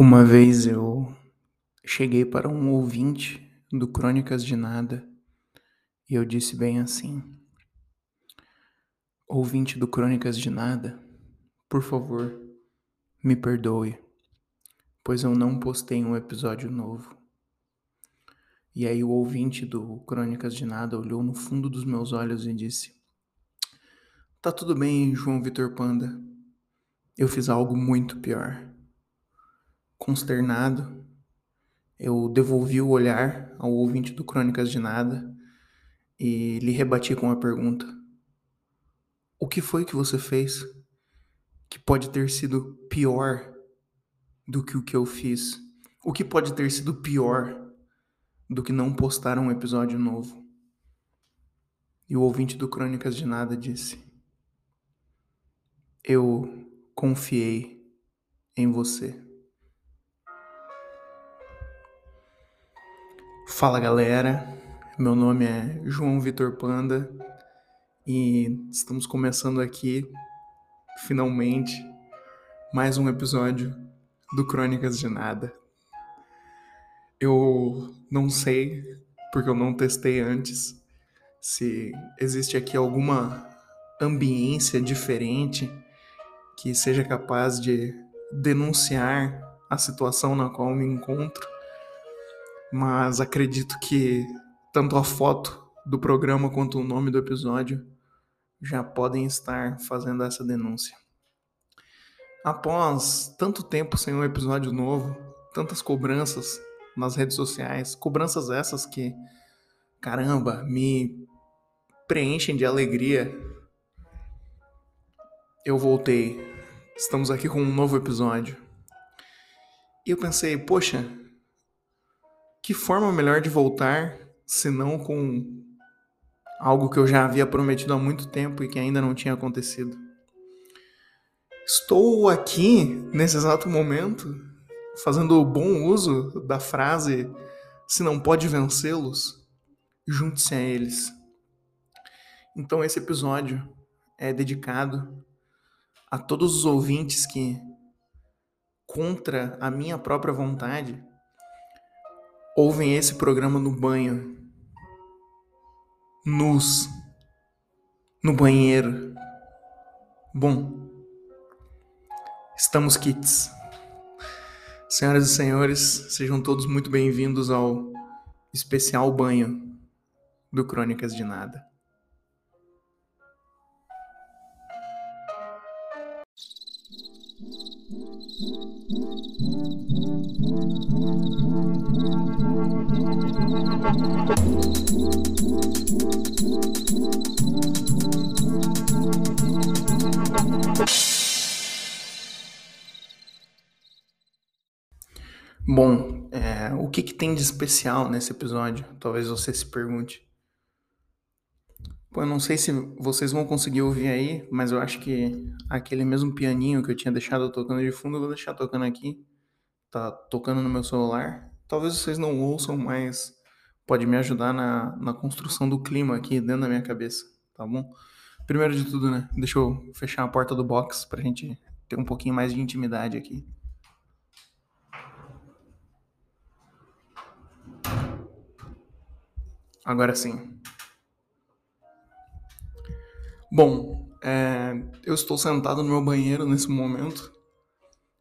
Uma vez eu cheguei para um ouvinte do Crônicas de Nada e eu disse bem assim: Ouvinte do Crônicas de Nada, por favor, me perdoe, pois eu não postei um episódio novo. E aí o ouvinte do Crônicas de Nada olhou no fundo dos meus olhos e disse: Tá tudo bem, João Vitor Panda. Eu fiz algo muito pior. Consternado, eu devolvi o olhar ao ouvinte do Crônicas de Nada e lhe rebati com a pergunta: O que foi que você fez que pode ter sido pior do que o que eu fiz? O que pode ter sido pior do que não postar um episódio novo? E o ouvinte do Crônicas de Nada disse: Eu confiei em você. Fala galera, meu nome é João Vitor Panda e estamos começando aqui, finalmente, mais um episódio do Crônicas de Nada. Eu não sei, porque eu não testei antes, se existe aqui alguma ambiência diferente que seja capaz de denunciar a situação na qual me encontro mas acredito que tanto a foto do programa quanto o nome do episódio já podem estar fazendo essa denúncia. Após tanto tempo sem um episódio novo, tantas cobranças nas redes sociais, cobranças essas que, caramba, me preenchem de alegria, eu voltei. Estamos aqui com um novo episódio. E eu pensei, poxa, que forma melhor de voltar se não com algo que eu já havia prometido há muito tempo e que ainda não tinha acontecido? Estou aqui, nesse exato momento, fazendo bom uso da frase: se não pode vencê-los, junte-se a eles. Então, esse episódio é dedicado a todos os ouvintes que, contra a minha própria vontade, ouvem esse programa no banho, nus, no banheiro. Bom, estamos kits. Senhoras e senhores, sejam todos muito bem-vindos ao especial banho do Crônicas de Nada. Bom, é, o que, que tem de especial nesse episódio? Talvez você se pergunte. Pô, eu não sei se vocês vão conseguir ouvir aí, mas eu acho que aquele mesmo pianinho que eu tinha deixado tocando de fundo, eu vou deixar tocando aqui. Tá tocando no meu celular. Talvez vocês não ouçam, mas pode me ajudar na, na construção do clima aqui dentro da minha cabeça, tá bom? Primeiro de tudo, né? Deixa eu fechar a porta do box pra gente ter um pouquinho mais de intimidade aqui. Agora sim. Bom, é, eu estou sentado no meu banheiro nesse momento.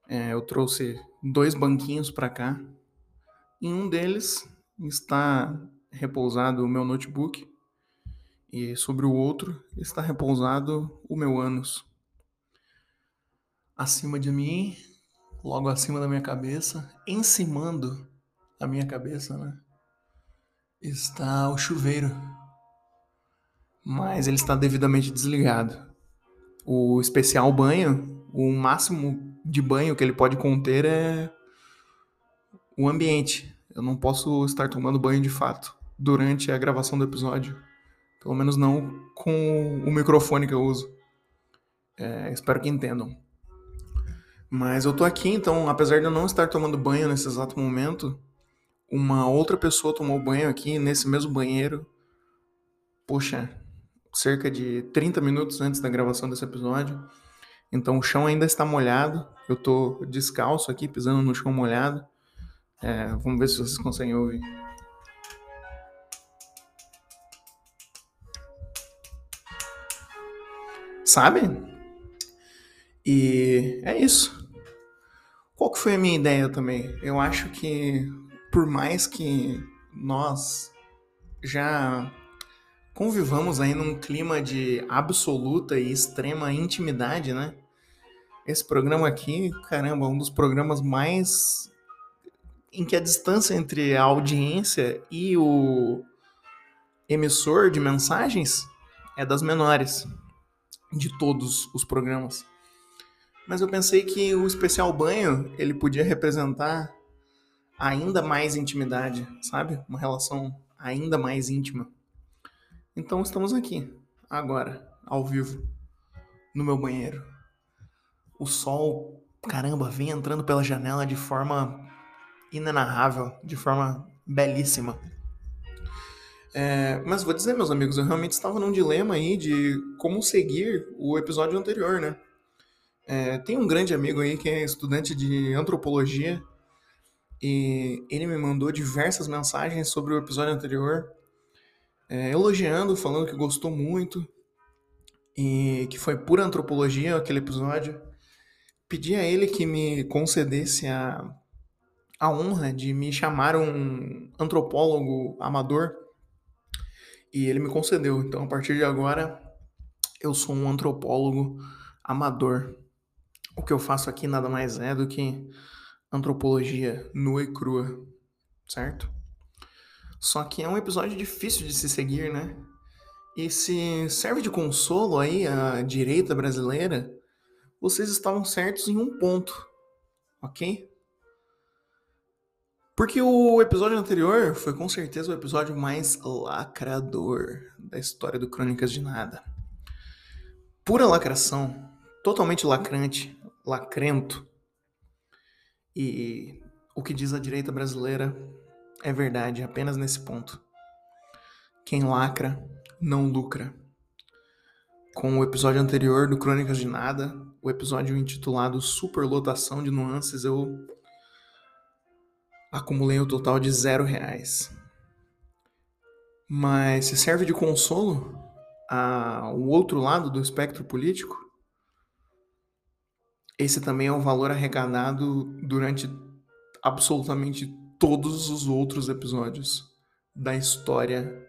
É, eu trouxe dois banquinhos para cá. Em um deles está repousado o meu notebook e sobre o outro está repousado o meu ânus. Acima de mim, logo acima da minha cabeça, encimando a minha cabeça, né? está o chuveiro, mas ele está devidamente desligado. O especial banho, o máximo de banho que ele pode conter é o ambiente. Eu não posso estar tomando banho de fato durante a gravação do episódio. Pelo menos não com o microfone que eu uso. É, espero que entendam. Mas eu tô aqui, então, apesar de eu não estar tomando banho nesse exato momento, uma outra pessoa tomou banho aqui nesse mesmo banheiro. Poxa, cerca de 30 minutos antes da gravação desse episódio. Então o chão ainda está molhado Eu tô descalço aqui, pisando no chão molhado. É, vamos ver se vocês conseguem ouvir. Sabe? E é isso. Qual que foi a minha ideia também? Eu acho que por mais que nós já convivamos aí num clima de absoluta e extrema intimidade, né? Esse programa aqui, caramba, é um dos programas mais em que a distância entre a audiência e o emissor de mensagens é das menores de todos os programas. Mas eu pensei que o especial banho ele podia representar ainda mais intimidade, sabe? Uma relação ainda mais íntima. Então estamos aqui, agora, ao vivo, no meu banheiro. O sol, caramba, vem entrando pela janela de forma inenarrável, de forma belíssima. É, mas vou dizer, meus amigos, eu realmente estava num dilema aí de como seguir o episódio anterior, né? É, tem um grande amigo aí que é estudante de antropologia e ele me mandou diversas mensagens sobre o episódio anterior, é, elogiando, falando que gostou muito e que foi pura antropologia aquele episódio. Pedi a ele que me concedesse a, a honra de me chamar um antropólogo amador e ele me concedeu. Então, a partir de agora, eu sou um antropólogo amador. O que eu faço aqui nada mais é do que antropologia nua e crua, certo? Só que é um episódio difícil de se seguir, né? E se serve de consolo aí à direita brasileira, vocês estavam certos em um ponto, ok? Porque o episódio anterior foi com certeza o episódio mais lacrador da história do Crônicas de Nada. Pura lacração, totalmente lacrante, lacrento. E o que diz a direita brasileira é verdade apenas nesse ponto. Quem lacra não lucra. Com o episódio anterior do Crônicas de Nada, o episódio intitulado Superlotação de Nuances, eu acumulei um total de zero reais. Mas se serve de consolo ao outro lado do espectro político, esse também é o valor arrecadado durante absolutamente todos os outros episódios da história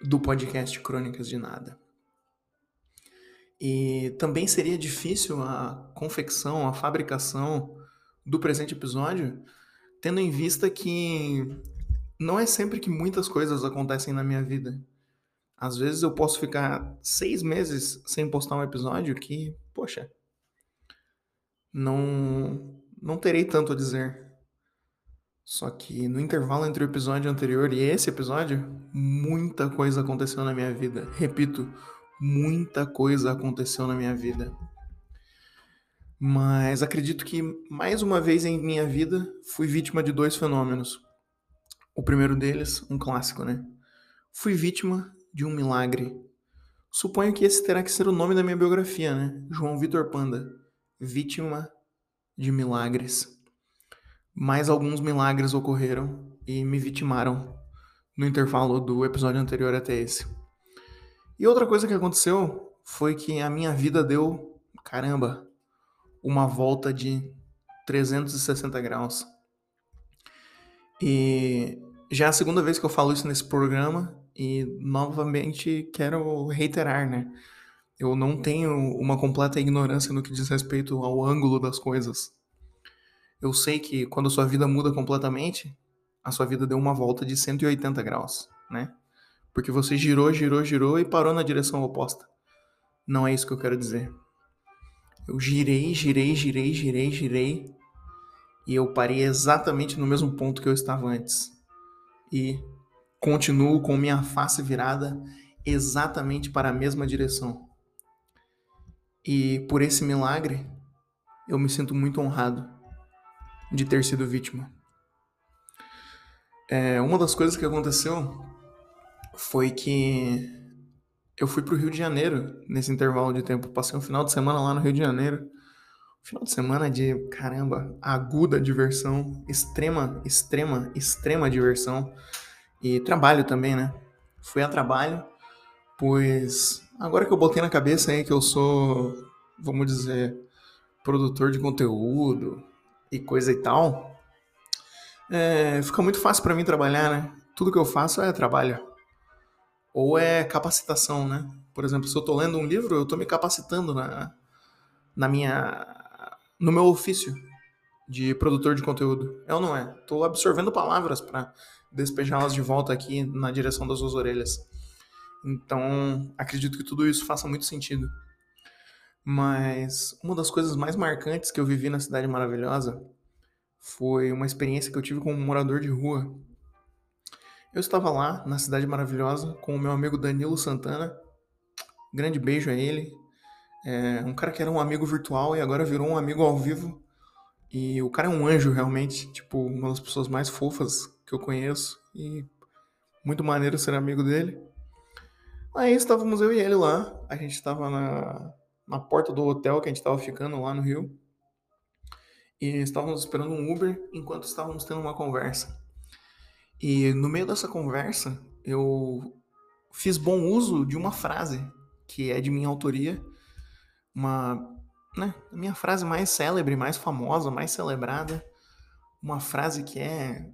do podcast Crônicas de Nada. E também seria difícil a confecção, a fabricação do presente episódio tendo em vista que não é sempre que muitas coisas acontecem na minha vida. Às vezes eu posso ficar seis meses sem postar um episódio que, poxa, não, não terei tanto a dizer. Só que no intervalo entre o episódio anterior e esse episódio, muita coisa aconteceu na minha vida. Repito, muita coisa aconteceu na minha vida. Mas acredito que mais uma vez em minha vida fui vítima de dois fenômenos. O primeiro deles, um clássico, né? Fui vítima de um milagre. Suponho que esse terá que ser o nome da minha biografia, né? João Vitor Panda, vítima de milagres. Mais alguns milagres ocorreram e me vitimaram no intervalo do episódio anterior até esse. E outra coisa que aconteceu foi que a minha vida deu, caramba, uma volta de 360 graus. E já é a segunda vez que eu falo isso nesse programa e novamente quero reiterar, né? Eu não tenho uma completa ignorância no que diz respeito ao ângulo das coisas. Eu sei que quando a sua vida muda completamente, a sua vida deu uma volta de 180 graus, né? Porque você girou, girou, girou e parou na direção oposta. Não é isso que eu quero dizer. Eu girei, girei, girei, girei, girei. E eu parei exatamente no mesmo ponto que eu estava antes. E continuo com minha face virada exatamente para a mesma direção. E por esse milagre, eu me sinto muito honrado de ter sido vítima. É, uma das coisas que aconteceu foi que eu fui para o Rio de Janeiro nesse intervalo de tempo. Passei um final de semana lá no Rio de Janeiro, Final de semana de, caramba, aguda diversão, extrema, extrema, extrema diversão. E trabalho também, né? Fui a trabalho, pois agora que eu botei na cabeça aí que eu sou, vamos dizer, produtor de conteúdo e coisa e tal, é, fica muito fácil para mim trabalhar, né? Tudo que eu faço é trabalho. Ou é capacitação, né? Por exemplo, se eu tô lendo um livro, eu tô me capacitando na, na minha no meu ofício de produtor de conteúdo. É ou não é? Tô absorvendo palavras para despejá-las de volta aqui na direção das suas orelhas. Então, acredito que tudo isso faça muito sentido. Mas uma das coisas mais marcantes que eu vivi na Cidade Maravilhosa foi uma experiência que eu tive com um morador de rua. Eu estava lá na Cidade Maravilhosa com o meu amigo Danilo Santana. Grande beijo a ele. É um cara que era um amigo virtual e agora virou um amigo ao vivo. E o cara é um anjo, realmente. Tipo, uma das pessoas mais fofas que eu conheço. E muito maneiro ser amigo dele. Aí estávamos eu e ele lá. A gente estava na, na porta do hotel que a gente estava ficando lá no Rio. E estávamos esperando um Uber enquanto estávamos tendo uma conversa. E no meio dessa conversa, eu fiz bom uso de uma frase que é de minha autoria uma, né, minha frase mais célebre, mais famosa, mais celebrada, uma frase que é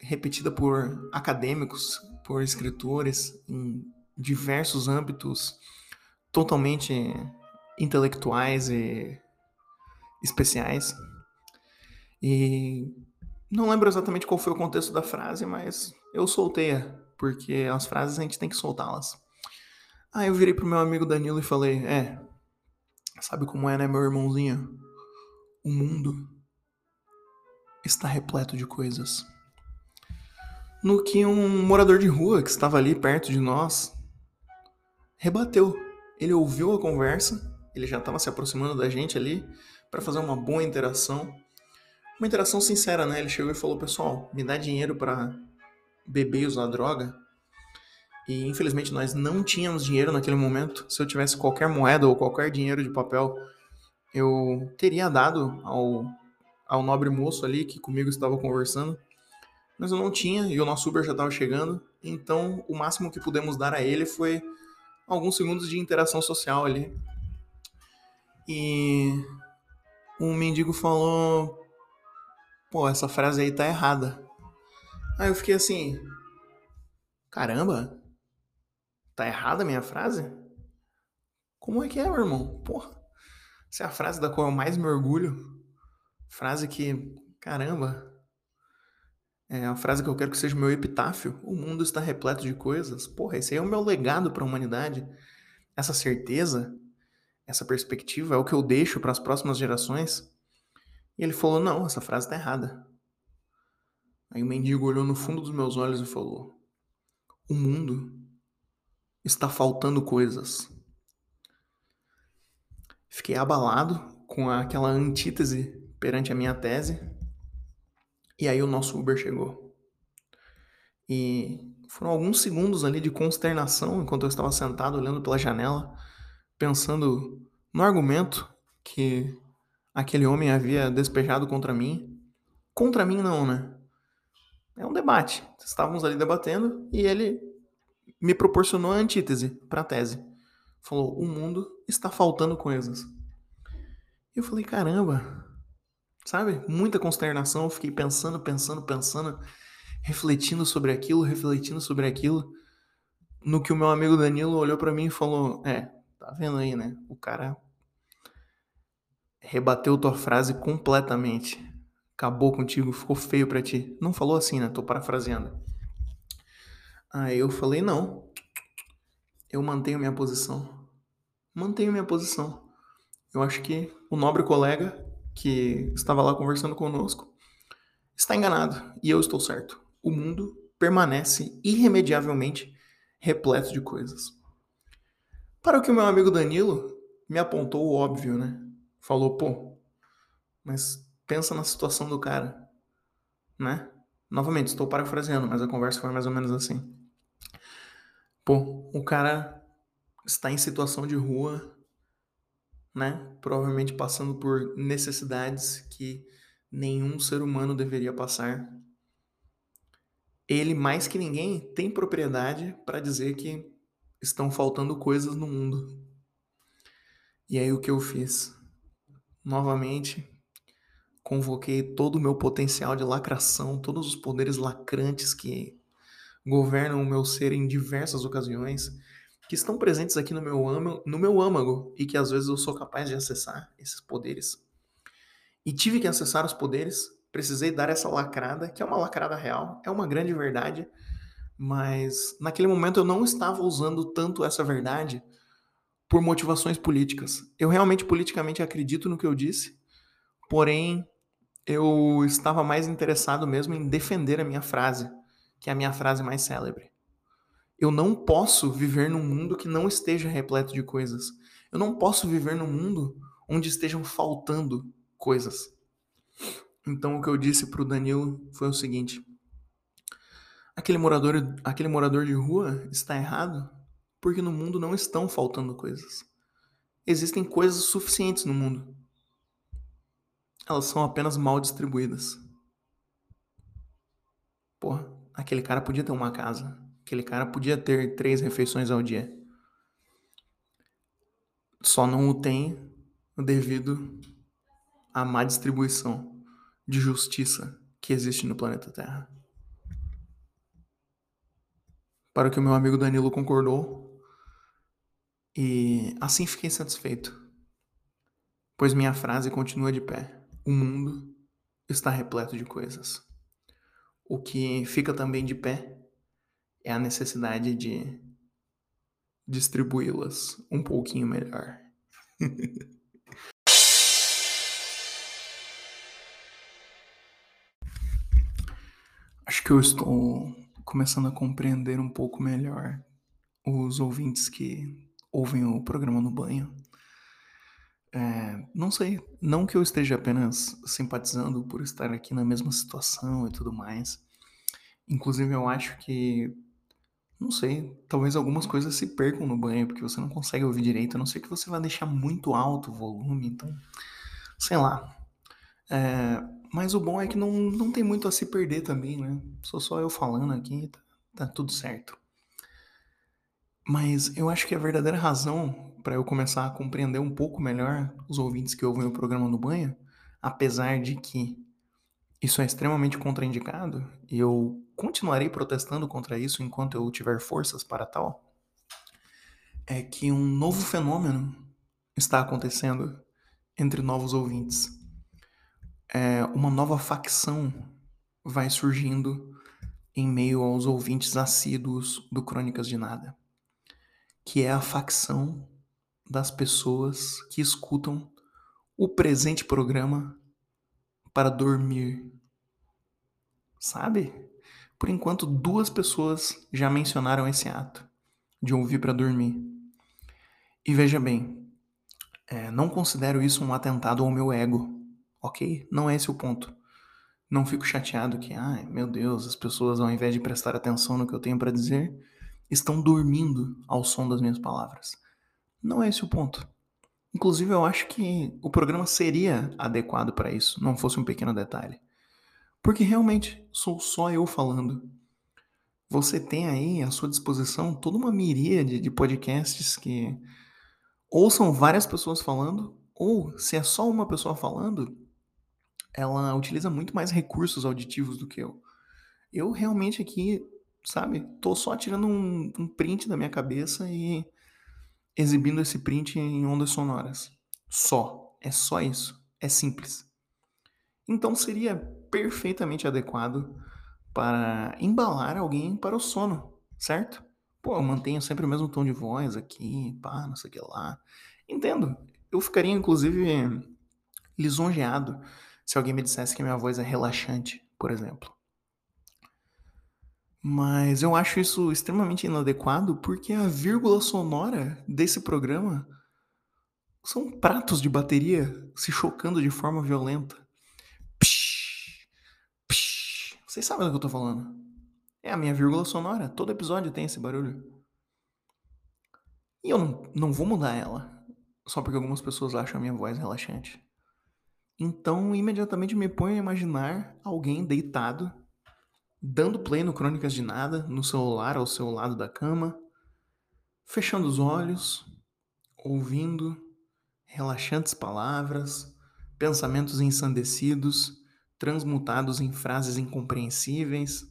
repetida por acadêmicos, por escritores em diversos âmbitos totalmente intelectuais e especiais. E não lembro exatamente qual foi o contexto da frase, mas eu soltei-a, porque as frases a gente tem que soltá-las. Aí eu virei pro meu amigo Danilo e falei: É, Sabe como é, né, meu irmãozinho? O mundo está repleto de coisas. No que um morador de rua que estava ali perto de nós rebateu. Ele ouviu a conversa, ele já estava se aproximando da gente ali para fazer uma boa interação. Uma interação sincera, né? Ele chegou e falou: Pessoal, me dá dinheiro para beber e usar droga. E infelizmente nós não tínhamos dinheiro naquele momento. Se eu tivesse qualquer moeda ou qualquer dinheiro de papel, eu teria dado ao, ao nobre moço ali que comigo estava conversando. Mas eu não tinha e o nosso Uber já estava chegando. Então o máximo que pudemos dar a ele foi alguns segundos de interação social ali. E um mendigo falou: Pô, essa frase aí tá errada. Aí eu fiquei assim: Caramba, Tá errada a minha frase? Como é que é, meu irmão? Porra. Essa é a frase da qual eu mais me orgulho. Frase que, caramba, é a frase que eu quero que seja o meu epitáfio. O mundo está repleto de coisas. Porra, esse aí é o meu legado para a humanidade. Essa certeza, essa perspectiva é o que eu deixo para as próximas gerações. Ele falou: Não, essa frase está errada. Aí o mendigo olhou no fundo dos meus olhos e falou: O mundo está faltando coisas. Fiquei abalado com aquela antítese perante a minha tese. E aí o nosso Uber chegou. E foram alguns segundos ali de consternação enquanto eu estava sentado olhando pela janela, pensando no argumento que aquele homem havia despejado contra mim. Contra mim não, né? É um debate. Estávamos ali debatendo e ele me proporcionou a antítese para a tese. Falou: o mundo está faltando coisas. Eu falei: caramba, sabe? Muita consternação. Eu fiquei pensando, pensando, pensando, refletindo sobre aquilo, refletindo sobre aquilo. No que o meu amigo Danilo olhou para mim e falou: é, tá vendo aí, né? O cara rebateu tua frase completamente. Acabou contigo, ficou feio para ti. Não falou assim, né? Tô parafraseando. Aí eu falei: não, eu mantenho minha posição. Mantenho minha posição. Eu acho que o nobre colega que estava lá conversando conosco está enganado e eu estou certo. O mundo permanece irremediavelmente repleto de coisas. Para o que o meu amigo Danilo me apontou o óbvio, né? Falou, pô, mas pensa na situação do cara, né? Novamente, estou parafraseando, mas a conversa foi mais ou menos assim. Pô, o cara está em situação de rua, né? Provavelmente passando por necessidades que nenhum ser humano deveria passar. Ele, mais que ninguém, tem propriedade para dizer que estão faltando coisas no mundo. E aí o que eu fiz? Novamente, convoquei todo o meu potencial de lacração, todos os poderes lacrantes que governam o meu ser em diversas ocasiões, que estão presentes aqui no meu, âmago, no meu âmago e que às vezes eu sou capaz de acessar esses poderes. E tive que acessar os poderes, precisei dar essa lacrada, que é uma lacrada real, é uma grande verdade, mas naquele momento eu não estava usando tanto essa verdade por motivações políticas. Eu realmente politicamente acredito no que eu disse, porém eu estava mais interessado mesmo em defender a minha frase, que é a minha frase mais célebre. Eu não posso viver num mundo que não esteja repleto de coisas. Eu não posso viver num mundo onde estejam faltando coisas. Então o que eu disse pro Danilo foi o seguinte: aquele morador, aquele morador de rua está errado porque no mundo não estão faltando coisas. Existem coisas suficientes no mundo elas são apenas mal distribuídas. Porra, aquele cara podia ter uma casa. Aquele cara podia ter três refeições ao dia. Só não o tem devido à má distribuição de justiça que existe no planeta Terra. Para o que o meu amigo Danilo concordou. E assim fiquei satisfeito, pois minha frase continua de pé. O mundo está repleto de coisas. O que fica também de pé é a necessidade de distribuí-las um pouquinho melhor. Acho que eu estou começando a compreender um pouco melhor os ouvintes que ouvem o programa no banho é, não sei, não que eu esteja apenas simpatizando por estar aqui na mesma situação e tudo mais. Inclusive, eu acho que, não sei, talvez algumas coisas se percam no banho, porque você não consegue ouvir direito, a não ser que você vá deixar muito alto o volume, então, sei lá. É, mas o bom é que não, não tem muito a se perder também, né? Sou só eu falando aqui, tá, tá tudo certo. Mas eu acho que a verdadeira razão para eu começar a compreender um pouco melhor os ouvintes que ouvem o programa no banho, apesar de que isso é extremamente contraindicado e eu continuarei protestando contra isso enquanto eu tiver forças para tal, é que um novo fenômeno está acontecendo entre novos ouvintes. É, uma nova facção vai surgindo em meio aos ouvintes assíduos do Crônicas de Nada que é a facção das pessoas que escutam o presente programa para dormir. Sabe? Por enquanto, duas pessoas já mencionaram esse ato de ouvir para dormir. E veja bem, é, não considero isso um atentado ao meu ego, ok? Não é esse o ponto. Não fico chateado que, ai meu Deus, as pessoas ao invés de prestar atenção no que eu tenho para dizer, estão dormindo ao som das minhas palavras. Não é esse o ponto. Inclusive, eu acho que o programa seria adequado para isso, não fosse um pequeno detalhe. Porque realmente sou só eu falando. Você tem aí à sua disposição toda uma miríade de podcasts que ou são várias pessoas falando, ou se é só uma pessoa falando, ela utiliza muito mais recursos auditivos do que eu. Eu realmente aqui sabe? Tô só tirando um, um print da minha cabeça e exibindo esse print em ondas sonoras. Só. É só isso. É simples. Então seria perfeitamente adequado para embalar alguém para o sono, certo? Pô, eu mantenho sempre o mesmo tom de voz aqui, pá, não sei o que lá. Entendo. Eu ficaria, inclusive, lisonjeado se alguém me dissesse que minha voz é relaxante, por exemplo. Mas eu acho isso extremamente inadequado porque a vírgula sonora desse programa são pratos de bateria se chocando de forma violenta. Psh, psh. Vocês sabem do que eu tô falando. É a minha vírgula sonora. Todo episódio tem esse barulho. E eu não, não vou mudar ela. só porque algumas pessoas acham a minha voz relaxante. Então, imediatamente me ponho a imaginar alguém deitado, dando play no Crônicas de Nada, no celular ao seu lado da cama, fechando os olhos, ouvindo relaxantes palavras, pensamentos ensandecidos, transmutados em frases incompreensíveis,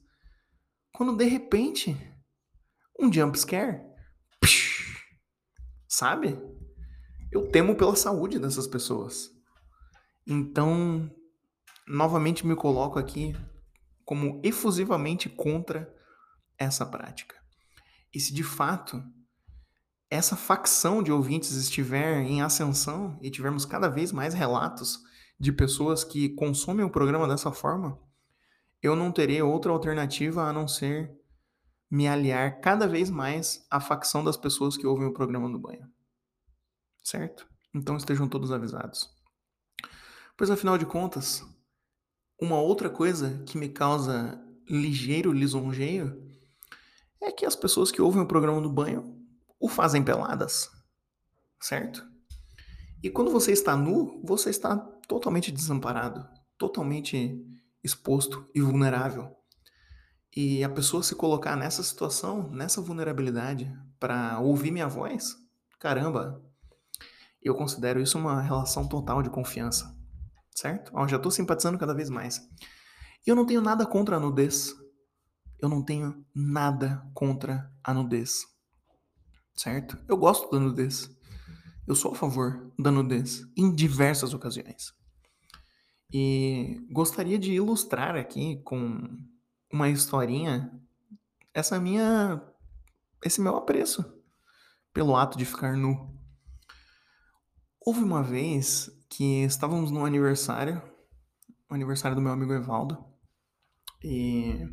quando de repente, um jump scare, sabe? Eu temo pela saúde dessas pessoas. Então, novamente me coloco aqui como efusivamente contra essa prática. E se de fato essa facção de ouvintes estiver em ascensão e tivermos cada vez mais relatos de pessoas que consomem o programa dessa forma, eu não terei outra alternativa a não ser me aliar cada vez mais à facção das pessoas que ouvem o programa no banho. Certo? Então estejam todos avisados. Pois afinal de contas, uma outra coisa que me causa ligeiro lisonjeio é que as pessoas que ouvem o programa do banho o fazem peladas, certo? E quando você está nu, você está totalmente desamparado, totalmente exposto e vulnerável. E a pessoa se colocar nessa situação, nessa vulnerabilidade, para ouvir minha voz, caramba, eu considero isso uma relação total de confiança certo? Ó, já estou simpatizando cada vez mais. Eu não tenho nada contra a nudez. Eu não tenho nada contra a nudez. Certo? Eu gosto da nudez. Eu sou a favor da nudez em diversas ocasiões. E gostaria de ilustrar aqui com uma historinha essa minha esse meu apreço pelo ato de ficar nu. Houve uma vez que estávamos no aniversário, o aniversário do meu amigo Evaldo, e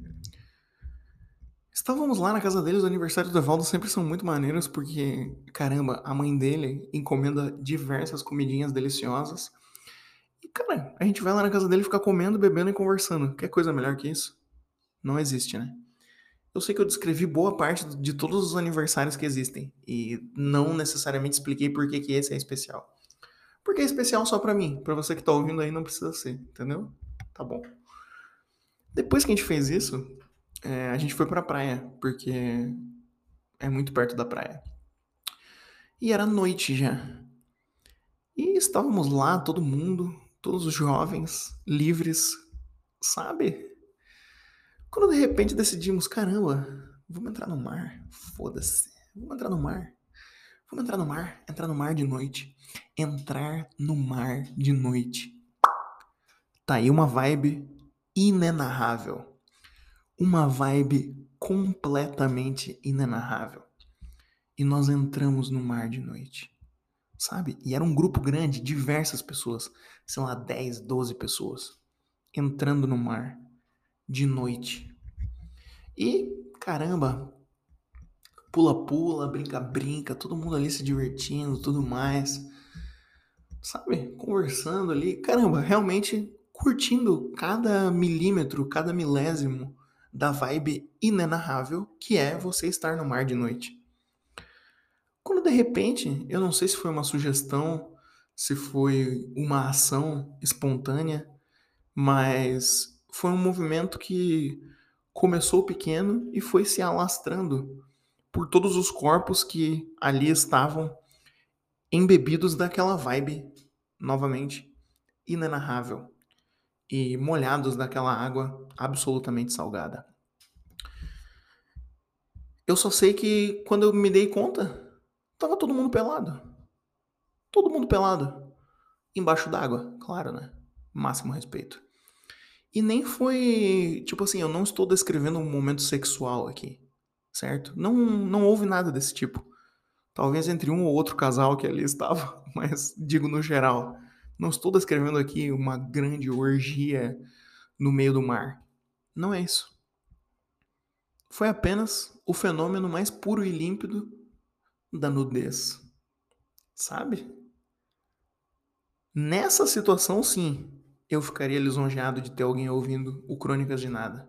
estávamos lá na casa dele, os aniversários do Evaldo sempre são muito maneiros, porque, caramba, a mãe dele encomenda diversas comidinhas deliciosas, e, cara, a gente vai lá na casa dele ficar comendo, bebendo e conversando. Quer coisa melhor que isso? Não existe, né? Eu sei que eu descrevi boa parte de todos os aniversários que existem, e não necessariamente expliquei por que, que esse é especial. Porque é especial só para mim. Para você que tá ouvindo aí, não precisa ser, entendeu? Tá bom. Depois que a gente fez isso, é, a gente foi pra praia, porque é muito perto da praia. E era noite já. E estávamos lá, todo mundo, todos os jovens, livres, sabe? Quando de repente decidimos, caramba, vamos entrar no mar, foda-se, vamos entrar no mar. Vamos entrar no mar, entrar no mar de noite. Entrar no mar de noite. Tá aí uma vibe inenarrável. Uma vibe completamente inenarrável. E nós entramos no mar de noite. Sabe? E era um grupo grande, diversas pessoas. Sei lá, 10, 12 pessoas. Entrando no mar de noite. E, caramba, pula-pula, brinca-brinca, todo mundo ali se divertindo, tudo mais. Sabe? Conversando ali. Caramba, realmente curtindo cada milímetro, cada milésimo da vibe inenarrável que é você estar no mar de noite. Quando de repente, eu não sei se foi uma sugestão, se foi uma ação espontânea, mas foi um movimento que começou pequeno e foi se alastrando por todos os corpos que ali estavam embebidos daquela vibe, novamente, inenarrável e molhados daquela água absolutamente salgada. Eu só sei que quando eu me dei conta, tava todo mundo pelado. Todo mundo pelado. Embaixo d'água, claro, né? Máximo respeito. E nem foi, tipo assim, eu não estou descrevendo um momento sexual aqui certo? Não, não houve nada desse tipo. Talvez entre um ou outro casal que ali estava, mas digo no geral. Não estou descrevendo aqui uma grande orgia no meio do mar. Não é isso. Foi apenas o fenômeno mais puro e límpido da nudez. Sabe? Nessa situação, sim, eu ficaria lisonjeado de ter alguém ouvindo o Crônicas de Nada.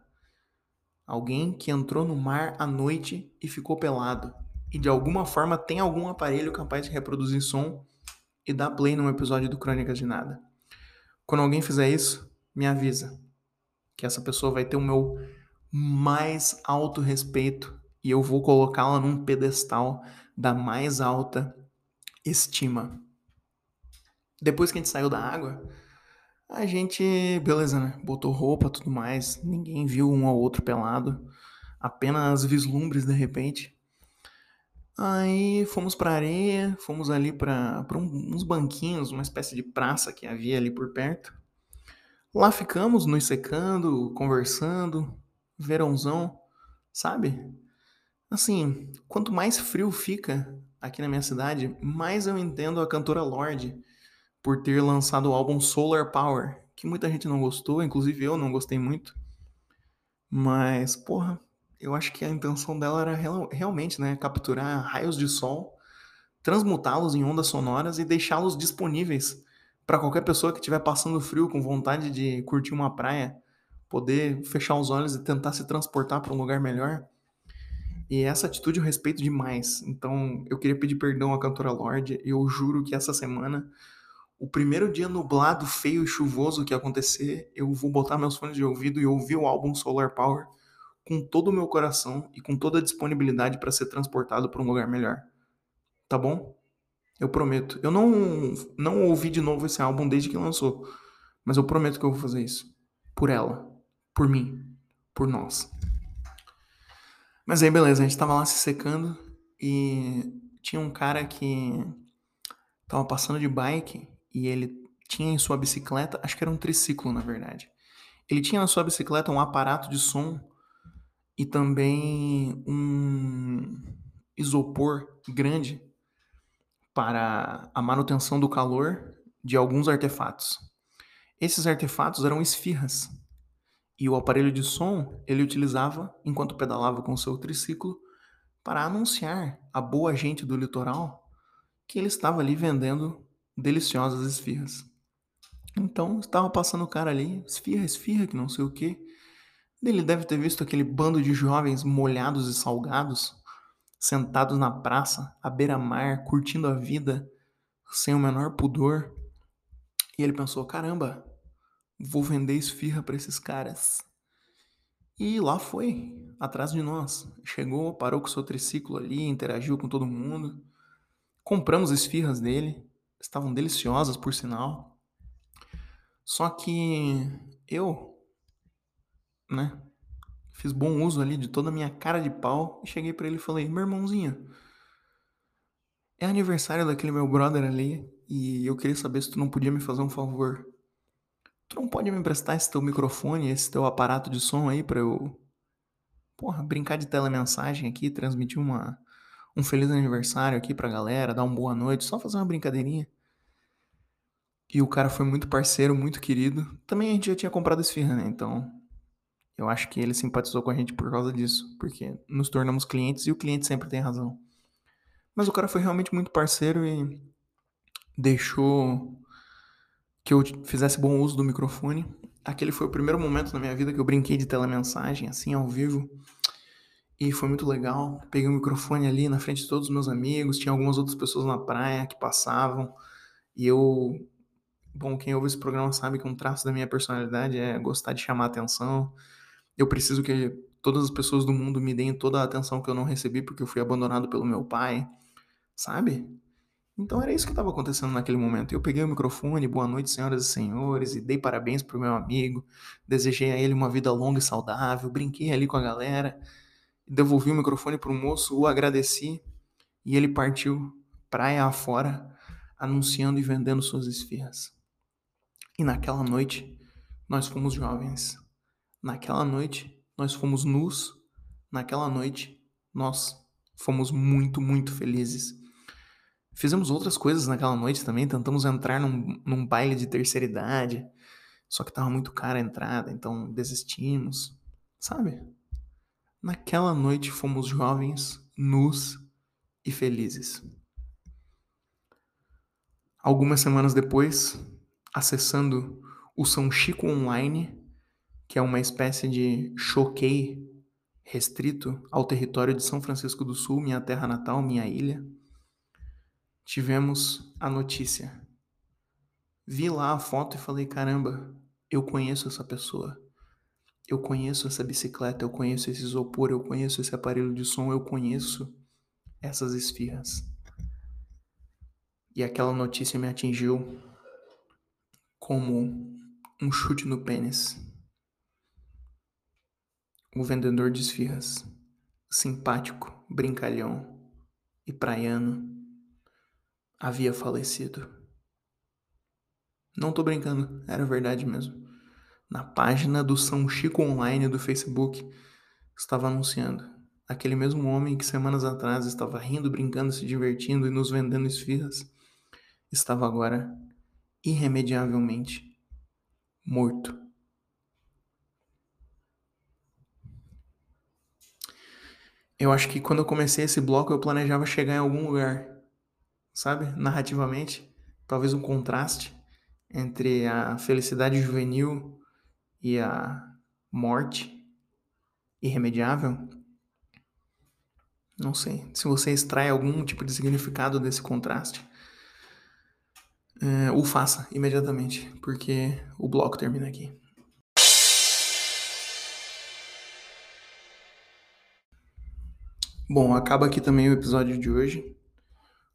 Alguém que entrou no mar à noite e ficou pelado. E de alguma forma tem algum aparelho capaz de reproduzir som e dá play num episódio do Crônicas de Nada. Quando alguém fizer isso, me avisa que essa pessoa vai ter o meu mais alto respeito e eu vou colocá-la num pedestal da mais alta estima. Depois que a gente saiu da água, a gente, beleza, né? Botou roupa, tudo mais. Ninguém viu um ao outro pelado. Apenas vislumbres de repente. Aí fomos pra areia, fomos ali pra, um, uns banquinhos, uma espécie de praça que havia ali por perto. Lá ficamos, nos secando, conversando, verãozão, sabe? Assim, quanto mais frio fica aqui na minha cidade, mais eu entendo a cantora Lorde por ter lançado o álbum Solar Power, que muita gente não gostou, inclusive eu não gostei muito. Mas, porra, eu acho que a intenção dela era real, realmente, né, capturar raios de sol, transmutá-los em ondas sonoras e deixá-los disponíveis para qualquer pessoa que estiver passando frio com vontade de curtir uma praia, poder fechar os olhos e tentar se transportar para um lugar melhor. E essa atitude eu respeito demais. Então, eu queria pedir perdão à cantora Lorde. Eu juro que essa semana o primeiro dia nublado, feio e chuvoso que acontecer, eu vou botar meus fones de ouvido e ouvir o álbum Solar Power com todo o meu coração e com toda a disponibilidade para ser transportado para um lugar melhor. Tá bom? Eu prometo. Eu não não ouvi de novo esse álbum desde que lançou, mas eu prometo que eu vou fazer isso por ela, por mim, por nós. Mas aí beleza, a gente tava lá se secando e tinha um cara que tava passando de bike e ele tinha em sua bicicleta, acho que era um triciclo na verdade. Ele tinha na sua bicicleta um aparato de som e também um isopor grande para a manutenção do calor de alguns artefatos. Esses artefatos eram esfirras. E o aparelho de som ele utilizava enquanto pedalava com seu triciclo para anunciar a boa gente do litoral que ele estava ali vendendo deliciosas esfirras. Então, estava passando o cara ali, esfirra, esfirra, que não sei o que. Ele deve ter visto aquele bando de jovens molhados e salgados, sentados na praça, à beira-mar, curtindo a vida, sem o menor pudor. E ele pensou: caramba, vou vender esfirra para esses caras. E lá foi, atrás de nós. Chegou, parou com o seu triciclo ali, interagiu com todo mundo. Compramos esfirras dele, estavam deliciosas por sinal. Só que eu, né, fiz bom uso ali de toda a minha cara de pau e cheguei para ele e falei: "Meu irmãozinho, é aniversário daquele meu brother ali e eu queria saber se tu não podia me fazer um favor. Tu não pode me emprestar esse teu microfone, esse teu aparato de som aí para eu porra, brincar de telemensagem aqui, transmitir uma um feliz aniversário aqui pra galera, dar uma boa noite, só fazer uma brincadeirinha. E o cara foi muito parceiro, muito querido. Também a gente já tinha comprado esfirra, né? Então, eu acho que ele simpatizou com a gente por causa disso, porque nos tornamos clientes e o cliente sempre tem razão. Mas o cara foi realmente muito parceiro e deixou que eu fizesse bom uso do microfone. Aquele foi o primeiro momento na minha vida que eu brinquei de telemensagem, assim, ao vivo. E foi muito legal. Peguei o microfone ali na frente de todos os meus amigos, tinha algumas outras pessoas na praia que passavam. E eu. Bom, quem ouve esse programa sabe que um traço da minha personalidade é gostar de chamar atenção. Eu preciso que todas as pessoas do mundo me deem toda a atenção que eu não recebi porque eu fui abandonado pelo meu pai, sabe? Então era isso que estava acontecendo naquele momento. Eu peguei o microfone, boa noite, senhoras e senhores, e dei parabéns pro meu amigo, desejei a ele uma vida longa e saudável, brinquei ali com a galera devolvi o microfone para o moço, o agradeci e ele partiu praia afora, anunciando e vendendo suas esfirras. E naquela noite, nós fomos jovens. Naquela noite, nós fomos nus. Naquela noite, nós fomos muito, muito felizes. Fizemos outras coisas naquela noite também, tentamos entrar num, num baile de terceira idade, só que tava muito cara a entrada, então desistimos, sabe? Naquela noite fomos jovens, nus e felizes. Algumas semanas depois, acessando o São Chico Online, que é uma espécie de choquei restrito ao território de São Francisco do Sul, minha terra natal, minha ilha, tivemos a notícia. Vi lá a foto e falei: caramba, eu conheço essa pessoa. Eu conheço essa bicicleta, eu conheço esse isopor, eu conheço esse aparelho de som, eu conheço essas esfirras. E aquela notícia me atingiu como um chute no pênis. O vendedor de esfirras, simpático, brincalhão e praiano, havia falecido. Não tô brincando, era verdade mesmo. Na página do São Chico Online do Facebook, estava anunciando. Aquele mesmo homem que semanas atrás estava rindo, brincando, se divertindo e nos vendendo esfirras, estava agora irremediavelmente morto. Eu acho que quando eu comecei esse bloco eu planejava chegar em algum lugar, sabe? Narrativamente, talvez um contraste entre a felicidade juvenil e a morte irremediável. Não sei. Se você extrai algum tipo de significado desse contraste, é, o faça imediatamente, porque o bloco termina aqui. Bom, acaba aqui também o episódio de hoje.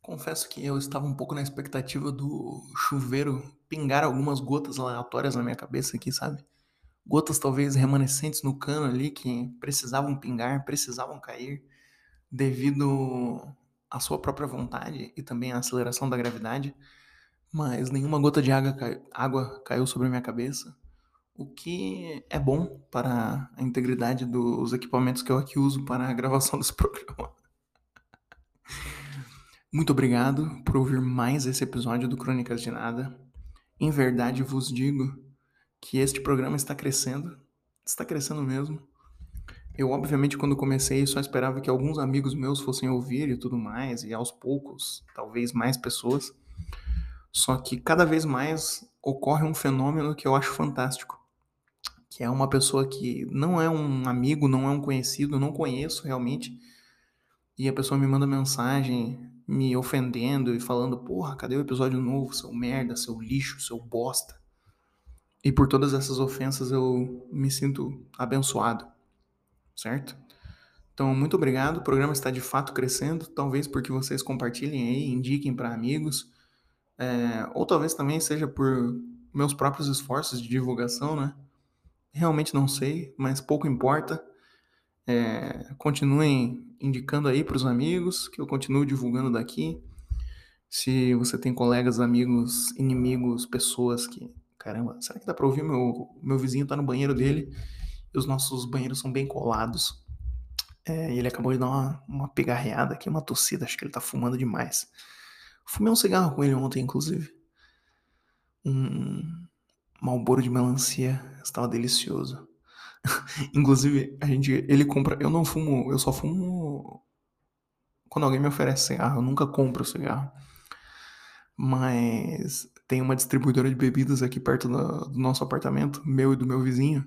Confesso que eu estava um pouco na expectativa do chuveiro pingar algumas gotas aleatórias na minha cabeça aqui, sabe? Gotas talvez remanescentes no cano ali que precisavam pingar, precisavam cair devido à sua própria vontade e também à aceleração da gravidade, mas nenhuma gota de água, água caiu sobre a minha cabeça o que é bom para a integridade dos equipamentos que eu aqui uso para a gravação desse programa. Muito obrigado por ouvir mais esse episódio do Crônicas de Nada. Em verdade vos digo que este programa está crescendo, está crescendo mesmo. Eu, obviamente, quando comecei, só esperava que alguns amigos meus fossem ouvir e tudo mais, e aos poucos, talvez mais pessoas. Só que cada vez mais ocorre um fenômeno que eu acho fantástico que é uma pessoa que não é um amigo, não é um conhecido, não conheço realmente, e a pessoa me manda mensagem me ofendendo e falando: Porra, cadê o episódio novo? Seu merda, seu lixo, seu bosta. E por todas essas ofensas eu me sinto abençoado, certo? Então, muito obrigado. O programa está de fato crescendo, talvez porque vocês compartilhem aí, indiquem para amigos, é, ou talvez também seja por meus próprios esforços de divulgação, né? Realmente não sei, mas pouco importa. É, continuem indicando aí para os amigos, que eu continuo divulgando daqui. Se você tem colegas, amigos, inimigos, pessoas que. Caramba, será que dá para ouvir? Meu, meu vizinho tá no banheiro dele e os nossos banheiros são bem colados. É, e ele acabou de dar uma, uma pegarreada aqui, uma tossida. Acho que ele tá fumando demais. Fumei um cigarro com ele ontem, inclusive. Um, Malboro de melancia estava delicioso. Inclusive, a gente, ele compra. Eu não fumo, eu só fumo quando alguém me oferece cigarro. Eu nunca compro cigarro. Mas tem uma distribuidora de bebidas aqui perto do, do nosso apartamento, meu e do meu vizinho,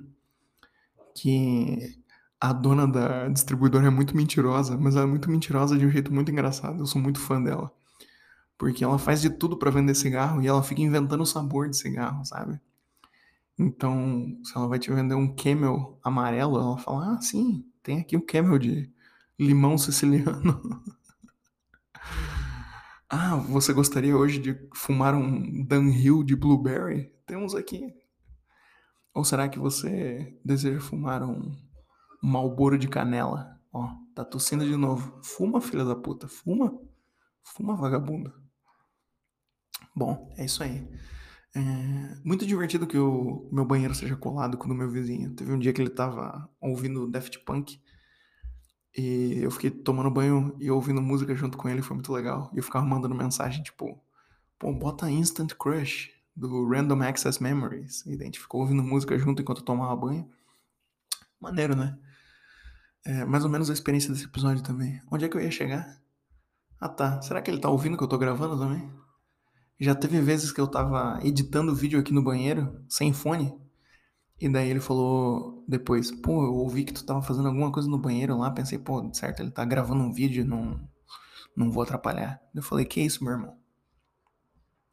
que a dona da distribuidora é muito mentirosa, mas ela é muito mentirosa de um jeito muito engraçado. Eu sou muito fã dela. Porque ela faz de tudo para vender cigarro e ela fica inventando o sabor de cigarro, sabe? Então, se ela vai te vender um Camel amarelo, ela fala: Ah, sim, tem aqui um Camel de limão siciliano. ah, você gostaria hoje de fumar um Dunhill de blueberry? Temos aqui. Ou será que você deseja fumar um, Malboro de canela? Ó, tá tossindo de novo. Fuma, filha da puta, fuma. Fuma, vagabundo. Bom, é isso aí. É muito divertido que o meu banheiro seja colado com o do meu vizinho. Teve um dia que ele tava ouvindo Daft Punk e eu fiquei tomando banho e ouvindo música junto com ele, foi muito legal. E eu ficava mandando mensagem tipo, pô, bota Instant Crush do Random Access Memories. E a gente ficou ouvindo música junto enquanto eu tomava banho. Maneiro, né? É mais ou menos a experiência desse episódio também. Onde é que eu ia chegar? Ah tá, será que ele tá ouvindo que eu tô gravando também? Já teve vezes que eu tava editando vídeo aqui no banheiro, sem fone, e daí ele falou depois, pô, eu ouvi que tu tava fazendo alguma coisa no banheiro lá, pensei, pô, certo, ele tá gravando um vídeo, não, não vou atrapalhar. Eu falei, que isso, meu irmão?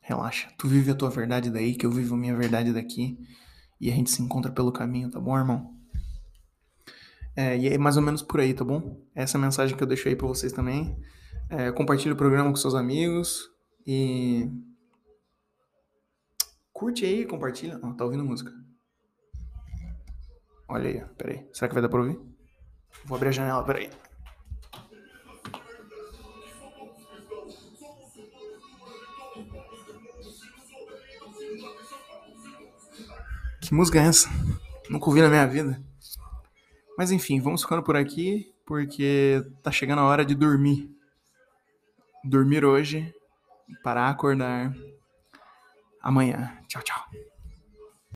Relaxa. Tu vive a tua verdade daí, que eu vivo a minha verdade daqui. E a gente se encontra pelo caminho, tá bom, irmão? É, e é mais ou menos por aí, tá bom? Essa é a mensagem que eu deixo aí pra vocês também. É, compartilhe o programa com seus amigos e. Curte aí, compartilha. Oh, tá ouvindo música. Olha aí, peraí. Será que vai dar pra ouvir? Vou abrir a janela, peraí. Que música é essa? Nunca ouvi na minha vida. Mas enfim, vamos ficando por aqui, porque tá chegando a hora de dormir. Dormir hoje, para acordar amanhã. Tchau, tchau.